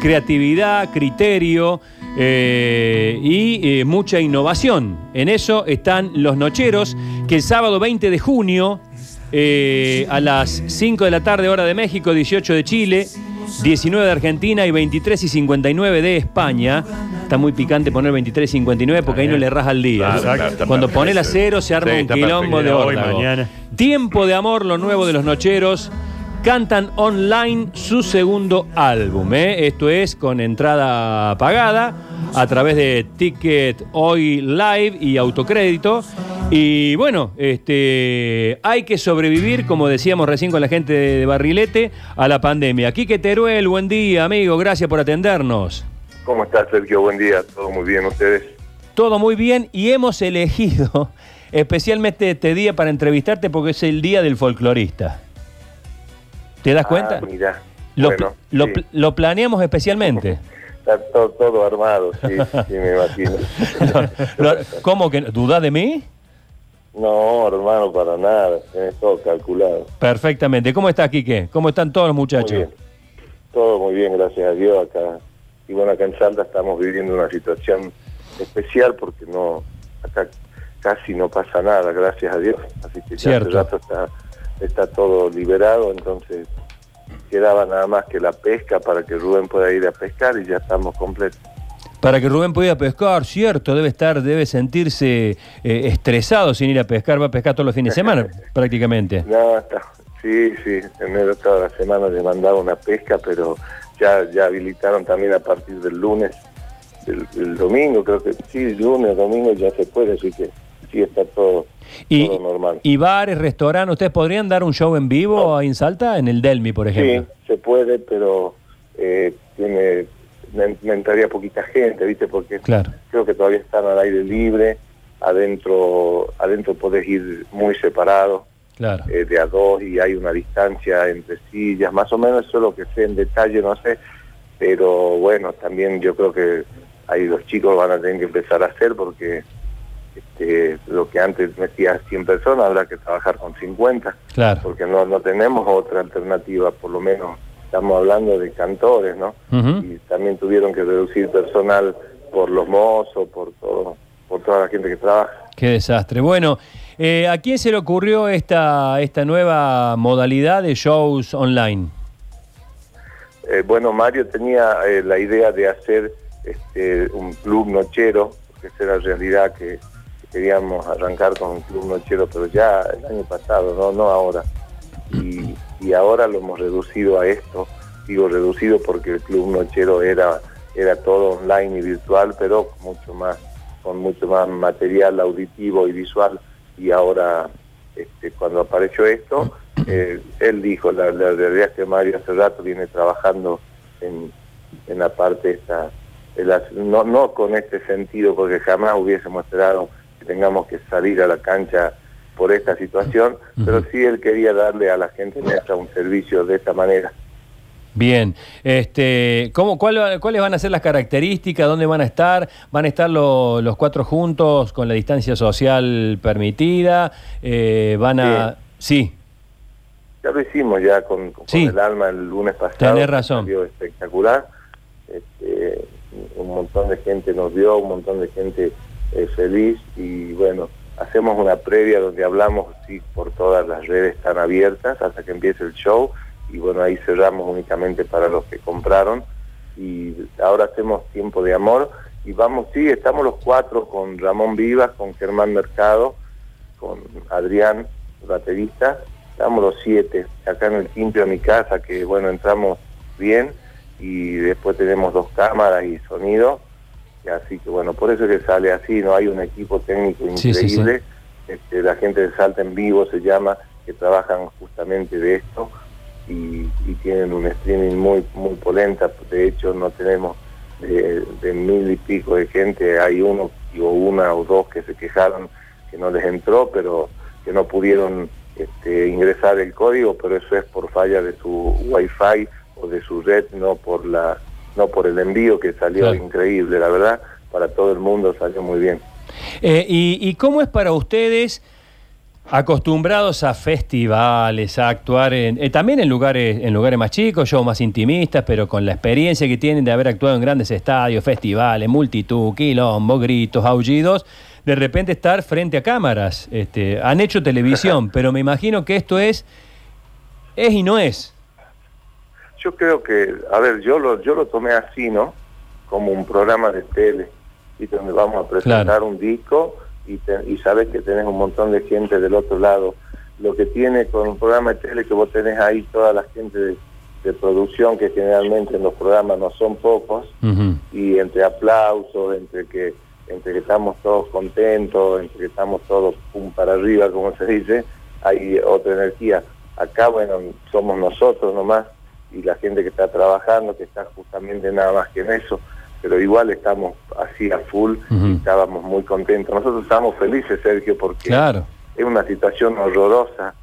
creatividad, criterio eh, y eh, mucha innovación. En eso están los Nocheros, que el sábado 20 de junio, eh, a las 5 de la tarde, hora de México, 18 de Chile, 19 de Argentina y 23 y 59 de España. Está muy picante poner 23 y 59 porque ahí no le raja el día. Claro, claro, está Cuando pone la cero se arma Sí, un quilombo de mañana. Tiempo de amor, lo nuevo de los Nocheros. Cantan online su segundo álbum. ¿eh? Esto es con entrada pagada a través de Ticket Hoy Live y autocrédito. Y bueno, este, hay que sobrevivir, como decíamos recién con la gente de, Barrilete, a la pandemia. Quique Teruel, buen día, amigo. Gracias por atendernos. ¿Cómo estás, Sergio? Buen día. Todo muy bien, ¿ustedes? Todo muy bien y hemos elegido especialmente este día para entrevistarte porque es el día del folclorista. ¿Te das cuenta? Ah, mira. Lo, bueno, lo- sí. lo planeamos especialmente. Está todo, todo armado, sí, sí, me imagino. ¿Cómo que? ¿Dudás de mí? No, hermano, para nada. Tenés todo calculado. Perfectamente. ¿Cómo estás, Quique? ¿Cómo están todos los Muy muchachos? bien. Todo muy bien, gracias a Dios. Acá. Y bueno, acá en Salta estamos viviendo una situación especial porque no acá casi no pasa nada, gracias a Dios. Así que ya Cierto. hace rato está, está todo liberado, entonces quedaba nada más que la pesca para que Rubén pueda ir a pescar y ya estamos completos. Para que Rubén pueda pescar, cierto, debe estar, debe sentirse eh, estresado sin ir a pescar, va a pescar todos los fines de semana, prácticamente. No, está, sí, sí, enero toda la semana le mandaba una pesca, pero ya, ya habilitaron también a partir del lunes, del domingo, creo que sí, lunes, domingo ya se puede, así que sí está todo, Y, todo normal. y bares, restaurantes, ¿ustedes podrían dar un show en vivo ahí en Salta? En el Delmi, por Sí, ejemplo. se puede, pero eh, tiene, me, me entraría poquita gente, ¿viste? Porque Claro. creo que todavía están al aire libre, adentro, adentro podés ir muy separado. Claro. eh, de a dos y hay una distancia entre sillas, más o menos eso es lo que sé en detalle, no sé, pero bueno, también yo creo que ahí los chicos van a tener que empezar a hacer porque este, lo que antes metía 100 personas habrá que trabajar con 50, Claro. porque no, no tenemos otra alternativa, por lo menos estamos hablando de cantores, ¿no? Y también tuvieron que reducir personal por los mozos, por todo, por toda la gente que trabaja. Qué desastre. Bueno, eh, ¿a quién se le ocurrió esta, esta nueva modalidad de shows online? Eh, bueno, Mario tenía eh, la idea de hacer este, un club nochero, porque esa era la realidad que, que queríamos arrancar con un club nochero, pero ya el año pasado, no, no ahora. Y, ahora lo hemos reducido a esto. Digo reducido porque el club nochero era, era todo online y virtual, pero mucho más, con mucho más material auditivo y visual. Y ahora, este, cuando apareció esto, eh, él dijo, la, la realidad es que Mario hace rato viene trabajando en, la parte esta, no, no con este sentido, porque jamás hubiésemos esperado que tengamos que salir a la cancha por esta situación, pero sí él quería darle a la gente nuestra un servicio de esta manera. Bien, este, ¿cómo, cuál- ¿cuáles van a ser las características? ¿Dónde van a estar? ¿Van a estar lo- los cuatro juntos con la distancia social permitida? Eh, ¿Van a...? Sí, Ya lo hicimos ya con, con Sí. el alma el lunes pasado. Tenés razón. Salió espectacular. Este, un montón de gente nos vio, un montón de gente eh, feliz y bueno, hacemos una previa donde hablamos sí, por todas las redes están abiertas hasta que empiece el show y bueno, ahí cerramos únicamente para los que compraron y ahora hacemos tiempo de amor y vamos, sí, estamos los cuatro con Ramón Vivas, con Germán Mercado, con Adrián, baterista, estamos los siete, acá en el Quinto de mi casa, que bueno, entramos bien y después tenemos dos cámaras y sonido, así que bueno, por eso es que sale así, no hay un equipo técnico Sí, sí, increíble, Este, la gente de Salta en vivo se llama, que trabajan justamente de esto y, y tienen un streaming muy muy polenta, de hecho no tenemos de, de mil y pico de gente, hay uno o una o dos que se quejaron que no les entró, pero que no pudieron este, ingresar el código, pero eso es por falla de su wifi o de su red, no por la no por el envío que salió Claro. increíble, la verdad, para todo el mundo salió muy bien. Eh, y, y cómo es para ustedes Acostumbrados a festivales, a actuar en, eh, también en lugares, en lugares más chicos, shows más intimistas, pero con la experiencia que tienen de haber actuado en grandes estadios, festivales, multitud, quilombo, gritos, aullidos, de repente estar frente a cámaras. Este, han hecho televisión, pero me imagino que esto es, es y no es. Yo creo que, a ver, yo lo, yo lo tomé así, ¿no? Como un programa de tele, y donde vamos a presentar un disco y, sabes que tenés un montón de gente del otro lado. Lo que tiene con un programa de tele que vos tenés ahí toda la gente de, producción, que generalmente en los programas no son pocos, y entre aplausos, entre que, entre que estamos todos contentos, entre que estamos todos pum para arriba, como se dice, hay otra energía. Acá, bueno, somos nosotros nomás, y la gente que está trabajando, que está justamente nada más que en eso pero igual estamos así a full y estábamos muy contentos. Nosotros estamos felices, Sergio, porque es una situación horrorosa,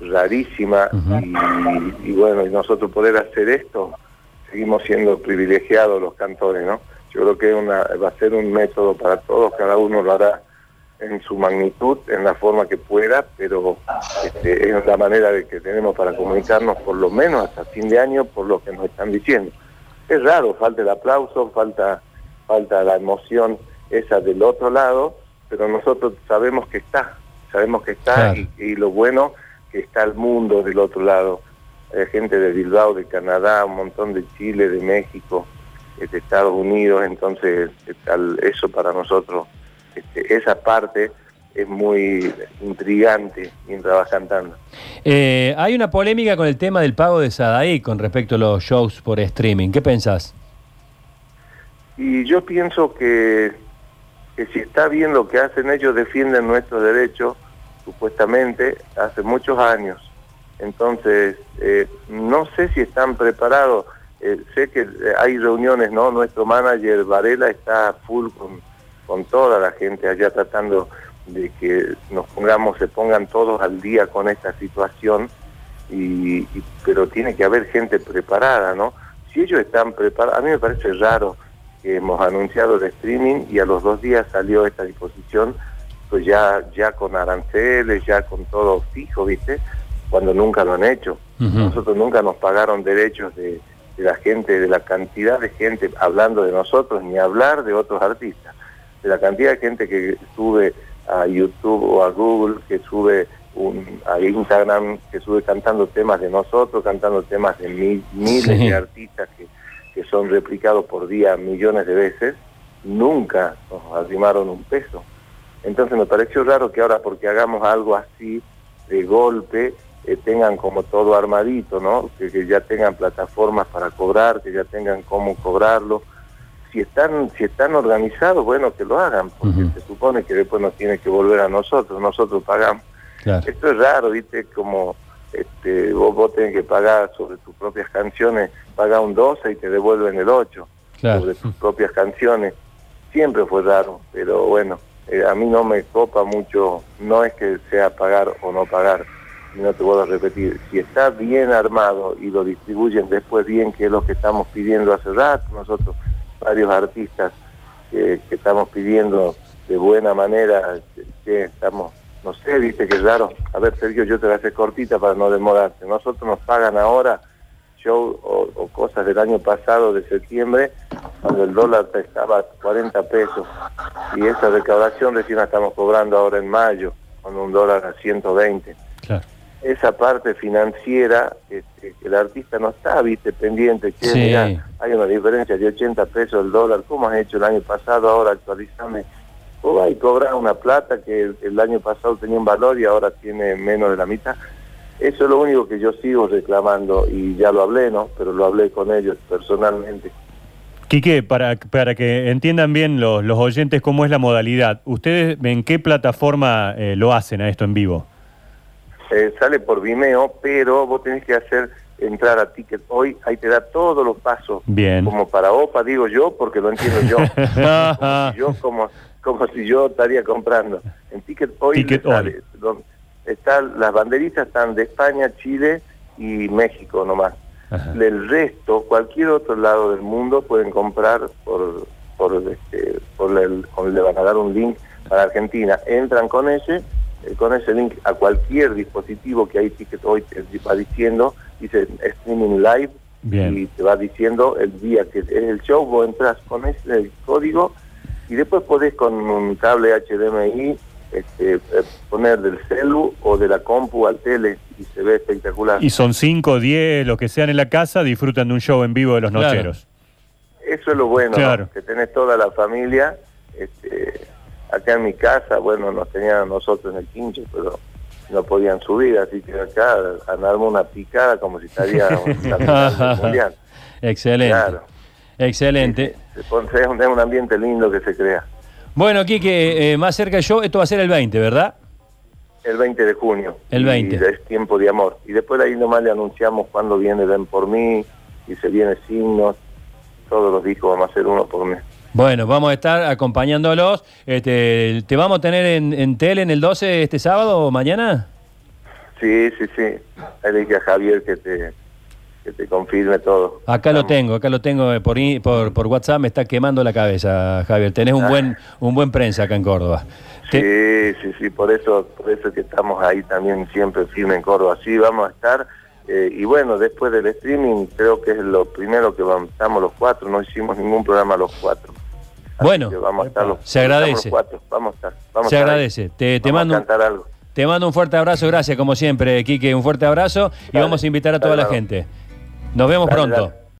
rarísima, y, bueno, y nosotros poder hacer esto, seguimos siendo privilegiados los cantores, ¿no? Yo creo que una, va a ser un método para todos, cada uno lo hará en su magnitud, en la forma que pueda, pero este, es la manera de que tenemos para comunicarnos por lo menos hasta fin de año por lo que nos están diciendo es raro, falta el aplauso, falta, falta la emoción esa del otro lado, pero nosotros sabemos que está, sabemos que está y, lo bueno que está el mundo del otro lado. Hay gente de Bilbao, de Canadá, un montón de Chile, de México, de Estados Unidos, entonces eso para nosotros, este, esa parte es muy intrigante mientras cantando. Eh, hay una polémica con el tema del pago de Sadaí con respecto a los shows por streaming. ¿Qué pensás? Y yo pienso que, que si está bien lo que hacen ellos, defienden nuestros derechos, supuestamente, hace muchos años. Entonces, eh, no sé si están preparados. Eh, sé que hay reuniones, ¿no? Nuestro manager Varela está full con, con toda la gente allá tratando de que nos pongamos, se pongan todos al día con esta situación, y, pero tiene que haber gente preparada, ¿no? Si ellos están preparados, a mí me parece raro que hemos anunciado el streaming y a los dos días salió esta disposición, pues ya, ya con aranceles, ya con todo fijo, ¿viste? Cuando nunca lo han hecho. Nosotros nunca nos pagaron derechos de, de la gente, de la cantidad de gente hablando de nosotros, ni hablar de otros artistas, de la cantidad de gente que sube a YouTube o a Google que sube un, a Instagram que sube cantando temas de nosotros, cantando temas de miles de artistas que, que son replicados por día millones de veces, nunca nos arrimaron un peso. Entonces me pareció raro que ahora porque hagamos algo así de golpe, eh, tengan como todo armadito, ¿no? Que, que, ya tengan plataformas para cobrar, que ya tengan cómo cobrarlo si están si están organizados, bueno, que lo hagan, porque se supone que después nos tiene que volver a nosotros, nosotros pagamos. Esto es raro, ¿viste? Como este, vos, vos tenés que pagar sobre tus propias canciones, pagar un 12 y te devuelven el 8 sobre tus propias canciones. Siempre fue raro, pero bueno, eh, a mí no me copa mucho, no es que sea pagar o no pagar, no te puedo repetir, si está bien armado y lo distribuyen después bien, que es lo que estamos pidiendo hace rato, nosotros varios artistas que, estamos pidiendo de buena manera, que, estamos, no sé, viste que es raro. A ver, Sergio, yo te voy a hacer cortita para no demorarte. Nosotros nos pagan ahora show o, cosas del año pasado, de septiembre, cuando el dólar estaba a 40 pesos. Y esa recaudación recién la estamos cobrando ahora en mayo, con un dólar a 120. Claro esa parte financiera este, que el artista no está, viste, pendiente, que hay una diferencia de 80 pesos el dólar, ¿cómo has hecho el año pasado? Ahora actualizame. O va y cobrar una plata que el, año pasado tenía un valor y ahora tiene menos de la mitad. Eso es lo único que yo sigo reclamando y ya lo hablé, ¿no? Pero lo hablé con ellos personalmente. Quique, para, para que entiendan bien los, los oyentes cómo es la modalidad, ¿ustedes en qué plataforma eh, lo hacen a esto en vivo? Eh, sale por Vimeo, pero vos tenés que hacer entrar a Ticket Hoy, ahí te da todos los pasos. Bien. Como para OPA, digo yo, porque lo entiendo yo. como si yo como, como si yo estaría comprando. En Ticket Hoy, Ticket sale, las banderitas están de España, Chile y México nomás. Del resto, cualquier otro lado del mundo pueden comprar por por este, por el, le van a dar un link para Argentina. Entran con ese eh, con ese link a cualquier dispositivo que hay Ticket hoy te va diciendo, dice streaming live y te va diciendo el día que es el show, vos entras con ese código y después podés con un cable HDMI este, eh, poner del celu o de la compu al tele y se ve espectacular. Y son 5, 10, los que sean en la casa, disfrutan de un show en vivo de los nocheros. Eso es lo bueno, que tenés toda la familia. Este, acá en mi casa, bueno, nos tenían nosotros en el quincho, pero no podían subir, así que acá andarme una picada como si estaría mundial. Excelente. Excelente. es un ambiente lindo que se crea. Bueno, Quique, eh, más cerca yo, esto va a ser el 20, ¿verdad? El 20 de junio. El 20. es tiempo de amor. Y después ahí nomás le anunciamos cuando viene Ven por mí, y se viene Signos, todos los discos vamos a hacer uno por mes. Bueno, vamos a estar acompañándolos. Este, ¿Te vamos a tener en, tele en el 12 este sábado o mañana? Sí, sí, sí. Le dije a Javier que te, que te confirme todo. Acá lo tengo, acá lo tengo por, por, por WhatsApp, me está quemando la cabeza, Javier. Tenés un ah. buen un buen prensa acá en Córdoba. Sí, sí, sí, por eso, por eso que estamos ahí también siempre firme en Córdoba. Sí, vamos a estar. Eh, y bueno, después del streaming creo que es lo primero que vamos, estamos los cuatro, no hicimos ningún programa los cuatro. Bueno, vamos a estar los, se agradece. vamos a estar, se agradece. Te, te mando, algo. Te mando un fuerte abrazo, gracias como siempre, Quique, un fuerte abrazo y vamos a invitar a toda la gente. Nos vemos pronto.